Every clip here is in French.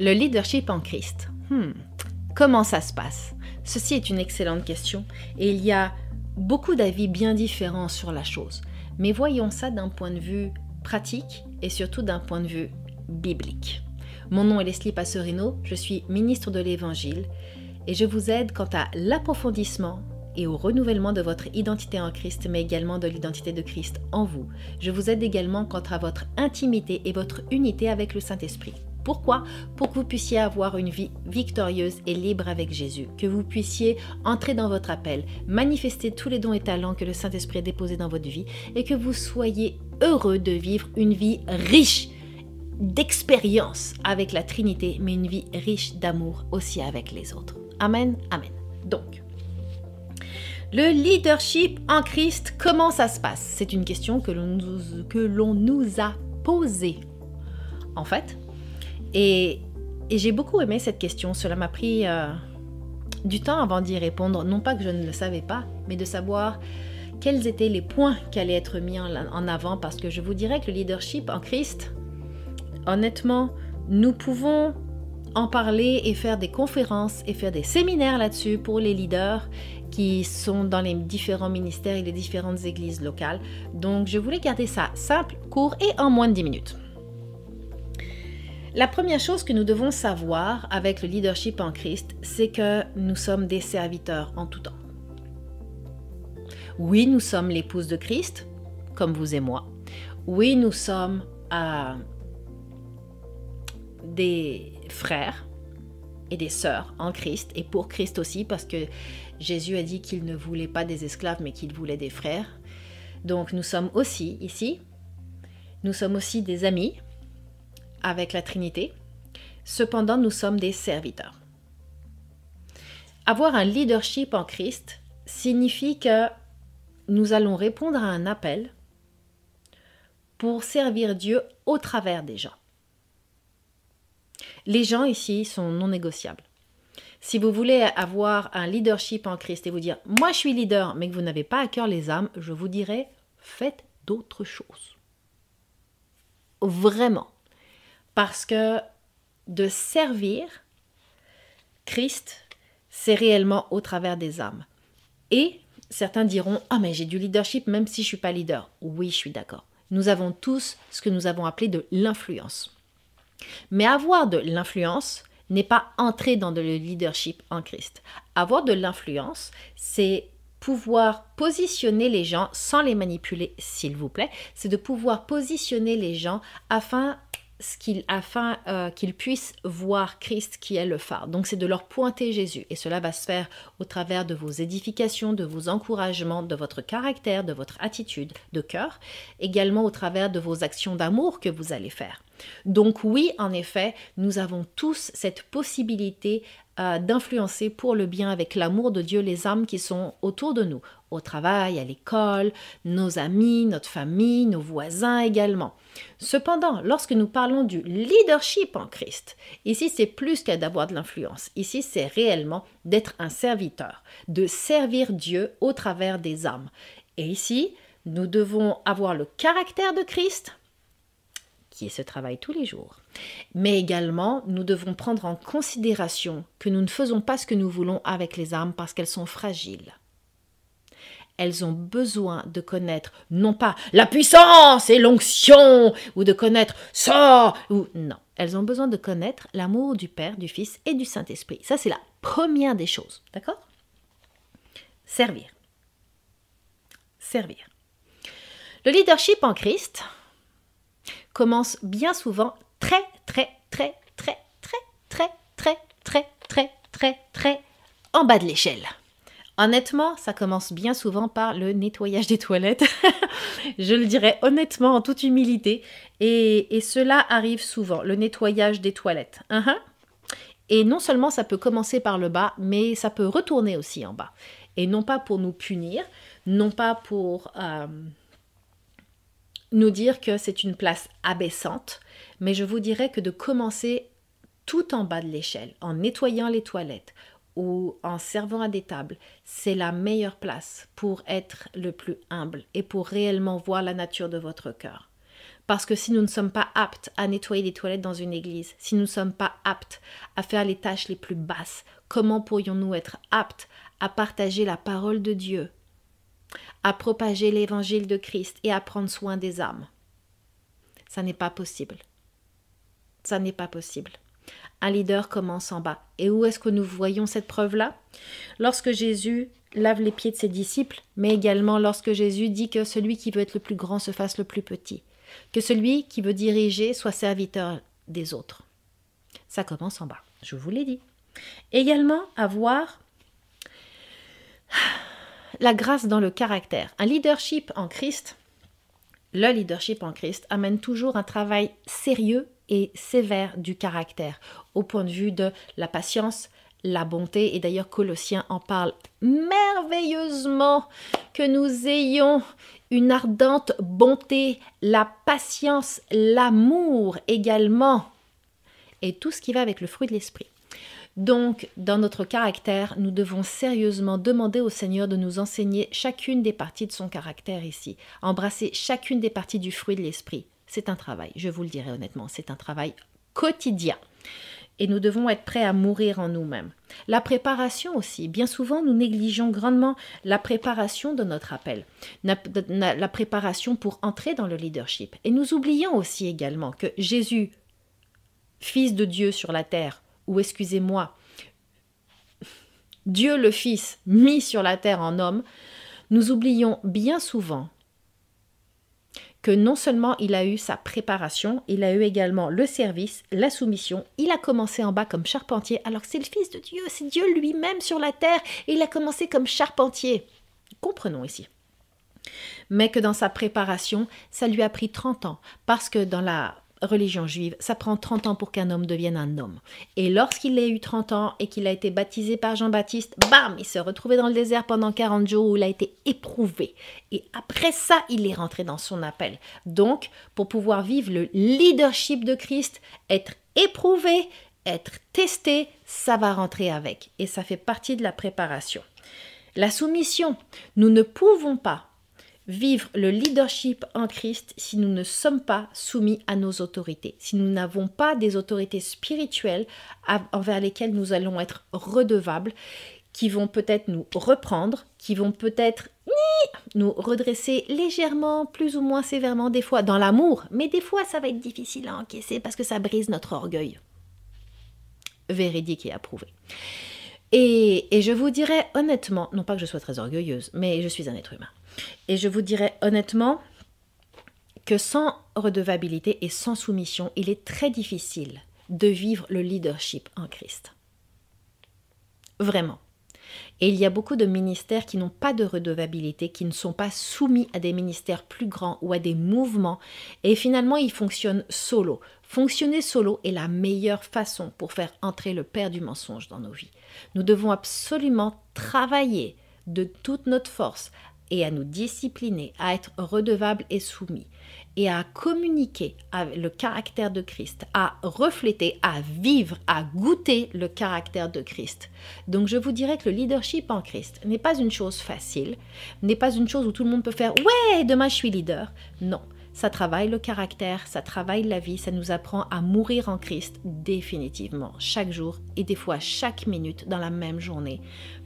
Le leadership en Christ. Hmm. Comment ça se passe? Ceci est une excellente question et il y a beaucoup d'avis bien différents sur la chose. Mais voyons ça d'un point de vue pratique et surtout d'un point de vue biblique. Mon nom est Leslie Passerino, je suis ministre de l'Évangile et je vous aide quant à l'approfondissement et au renouvellement de votre identité en Christ, mais également de l'identité de Christ en vous. Je vous aide également quant à votre intimité et votre unité avec le Saint-Esprit. Pourquoi Pour que vous puissiez avoir une vie victorieuse et libre avec Jésus, que vous puissiez entrer dans votre appel, manifester tous les dons et talents que le Saint-Esprit a déposés dans votre vie et que vous soyez heureux de vivre une vie riche d'expérience avec la Trinité, mais une vie riche d'amour aussi avec les autres. Amen, amen. Donc, le leadership en Christ, comment ça se passe? C'est une question que l'on nous, a posée. En fait, et, j'ai beaucoup aimé cette question. Cela m'a pris euh, du temps avant d'y répondre. Non pas que je ne le savais pas, mais de savoir quels étaient les points qui allaient être mis en, avant. Parce que je vous dirais que le leadership en Christ, honnêtement, nous pouvons en parler et faire des conférences et faire des séminaires là-dessus pour les leaders qui sont dans les différents ministères et les différentes églises locales. Donc je voulais garder ça simple, court et en moins de 10 minutes. La première chose que nous devons savoir avec le leadership en Christ, c'est que nous sommes des serviteurs en tout temps. Oui, nous sommes l'épouse de Christ, comme vous et moi. Oui, nous sommes euh, des frères et des sœurs en Christ et pour Christ aussi, parce que Jésus a dit qu'il ne voulait pas des esclaves, mais qu'il voulait des frères. Donc nous sommes aussi ici, nous sommes aussi des amis, avec la Trinité. Cependant, nous sommes des serviteurs. Avoir un leadership en Christ signifie que nous allons répondre à un appel pour servir Dieu au travers des gens. Les gens ici sont non négociables. Si vous voulez avoir un leadership en Christ et vous dire moi je suis leader mais que vous n'avez pas à cœur les âmes, je vous dirais faites d'autres choses. Vraiment. Parce que de servir Christ, c'est réellement au travers des âmes. Et certains diront Ah, mais j'ai du leadership même si je ne suis pas leader. Oui, je suis d'accord. Nous avons tous ce que nous avons appelé de l'influence. Mais avoir de l'influence n'est pas entrer dans le leadership en Christ. Avoir de l'influence, c'est pouvoir positionner les gens sans les manipuler, s'il vous plaît. C'est de pouvoir positionner les gens afin afin euh, qu'ils puissent voir Christ qui est le phare. Donc c'est de leur pointer Jésus. Et cela va se faire au travers de vos édifications, de vos encouragements, de votre caractère, de votre attitude de cœur, également au travers de vos actions d'amour que vous allez faire. Donc oui, en effet, nous avons tous cette possibilité euh, d'influencer pour le bien avec l'amour de Dieu les âmes qui sont autour de nous, au travail, à l'école, nos amis, notre famille, nos voisins également. Cependant, lorsque nous parlons du leadership en Christ, ici c'est plus qu'à d'avoir de l'influence, ici c'est réellement d'être un serviteur, de servir Dieu au travers des âmes. Et ici, nous devons avoir le caractère de Christ, qui ce travail tous les jours. Mais également, nous devons prendre en considération que nous ne faisons pas ce que nous voulons avec les âmes parce qu'elles sont fragiles elles ont besoin de connaître non pas la puissance et l'onction, ou de connaître ça, ou non. Elles ont besoin de connaître l'amour du Père, du Fils et du Saint-Esprit. Ça, c'est la première des choses. D'accord? Servir. Servir. Le leadership en Christ commence bien souvent très, très, très, très, très, très, très, très, très, très, très en bas de l'échelle. Honnêtement, ça commence bien souvent par le nettoyage des toilettes. je le dirais honnêtement, en toute humilité. Et, cela arrive souvent, le nettoyage des toilettes. Uh-huh. Et non seulement ça peut commencer par le bas, mais ça peut retourner aussi en bas. Et non pas pour nous punir, non pas pour euh, nous dire que c'est une place abaissante, mais je vous dirais que de commencer tout en bas de l'échelle, en nettoyant les toilettes, ou en servant à des tables, c'est la meilleure place pour être le plus humble et pour réellement voir la nature de votre cœur. Parce que si nous ne sommes pas aptes à nettoyer les toilettes dans une église, si nous ne sommes pas aptes à faire les tâches les plus basses, comment pourrions-nous être aptes à partager la parole de Dieu, à propager l'évangile de Christ et à prendre soin des âmes Ça n'est pas possible. Ça n'est pas possible. Un leader commence en bas. Et où est-ce que nous voyons cette preuve-là? Lorsque Jésus lave les pieds de ses disciples, mais également lorsque Jésus dit que celui qui veut être le plus grand se fasse le plus petit que celui qui veut diriger soit serviteur des autres. Ça commence en bas, je vous l'ai dit. Également, avoir la grâce dans le caractère. Un leadership en Christ, le leadership en Christ amène toujours un travail sérieux et sévère du caractère, au point de vue de la patience, la bonté, et d'ailleurs Colossiens en parle merveilleusement, que nous ayons une ardente bonté, la patience, l'amour également, et tout ce qui va avec le fruit de l'esprit. Donc, dans notre caractère, nous devons sérieusement demander au Seigneur de nous enseigner chacune des parties de son caractère ici, embrasser chacune des parties du fruit de l'esprit. C'est un travail, je vous le dirai honnêtement, c'est un travail quotidien et nous devons être prêts à mourir en nous-mêmes. La préparation aussi. Bien souvent, nous négligeons grandement la préparation de notre appel, la préparation pour entrer dans le leadership. Et nous oublions aussi également que Jésus, Fils de Dieu sur la terre, ou excusez-moi, Dieu le Fils mis sur la terre en homme, nous oublions bien souvent que non seulement il a eu sa préparation, il a eu également le service, la soumission, il a commencé en bas comme charpentier, alors que c'est le Fils de Dieu, c'est Dieu lui-même sur la terre, et il a commencé comme charpentier. Comprenons ici. Mais que dans sa préparation, ça lui a pris 30 ans, parce que dans la religion juive, ça prend 30 ans pour qu'un homme devienne un homme. Et lorsqu'il a eu 30 ans et qu'il a été baptisé par Jean-Baptiste, bam, il s'est retrouvé dans le désert pendant 40 jours où il a été éprouvé. Et après ça, il est rentré dans son appel. Donc, pour pouvoir vivre le leadership de Christ, être éprouvé, être testé, ça va rentrer avec. Et ça fait partie de la préparation. La soumission, nous ne pouvons pas vivre le leadership en Christ si nous ne sommes pas soumis à nos autorités, si nous n'avons pas des autorités spirituelles envers lesquelles nous allons être redevables, qui vont peut-être nous reprendre, qui vont peut-être nous redresser légèrement, plus ou moins sévèrement, des fois dans l'amour, mais des fois ça va être difficile à encaisser parce que ça brise notre orgueil. Véridique et approuvé. Et, et je vous dirais honnêtement, non pas que je sois très orgueilleuse, mais je suis un être humain. Et je vous dirais honnêtement que sans redevabilité et sans soumission, il est très difficile de vivre le leadership en Christ. Vraiment. Et il y a beaucoup de ministères qui n'ont pas de redevabilité, qui ne sont pas soumis à des ministères plus grands ou à des mouvements, et finalement ils fonctionnent solo. Fonctionner solo est la meilleure façon pour faire entrer le père du mensonge dans nos vies. Nous devons absolument travailler de toute notre force et à nous discipliner, à être redevables et soumis, et à communiquer le caractère de Christ, à refléter, à vivre, à goûter le caractère de Christ. Donc je vous dirais que le leadership en Christ n'est pas une chose facile, n'est pas une chose où tout le monde peut faire ⁇ Ouais, demain je suis leader ⁇ Non. Ça travaille le caractère, ça travaille la vie, ça nous apprend à mourir en Christ définitivement, chaque jour et des fois chaque minute dans la même journée,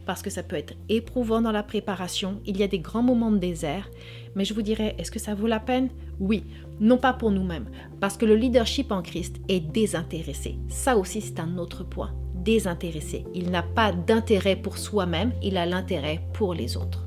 parce que ça peut être éprouvant dans la préparation, il y a des grands moments de désert, mais je vous dirais, est-ce que ça vaut la peine? Oui, non pas pour nous-mêmes, parce que le leadership en Christ est désintéressé. Ça aussi, c'est un autre point. Désintéressé. Il n'a pas d'intérêt pour soi-même, il a l'intérêt pour les autres.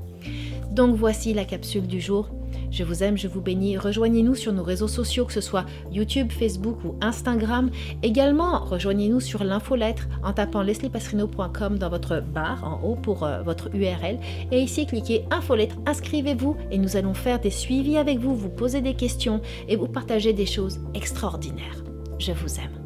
Donc voici la capsule du jour. Je vous aime, je vous bénis. Rejoignez-nous sur nos réseaux sociaux, que ce soit YouTube, Facebook ou Instagram. Également, rejoignez-nous sur l'infolettre en tapant lesliepasserino.com dans votre barre en haut pour euh, votre URL. Et ici, cliquez infolettre, inscrivez-vous et nous allons faire des suivis avec vous, vous poser des questions et vous partager des choses extraordinaires. Je vous aime.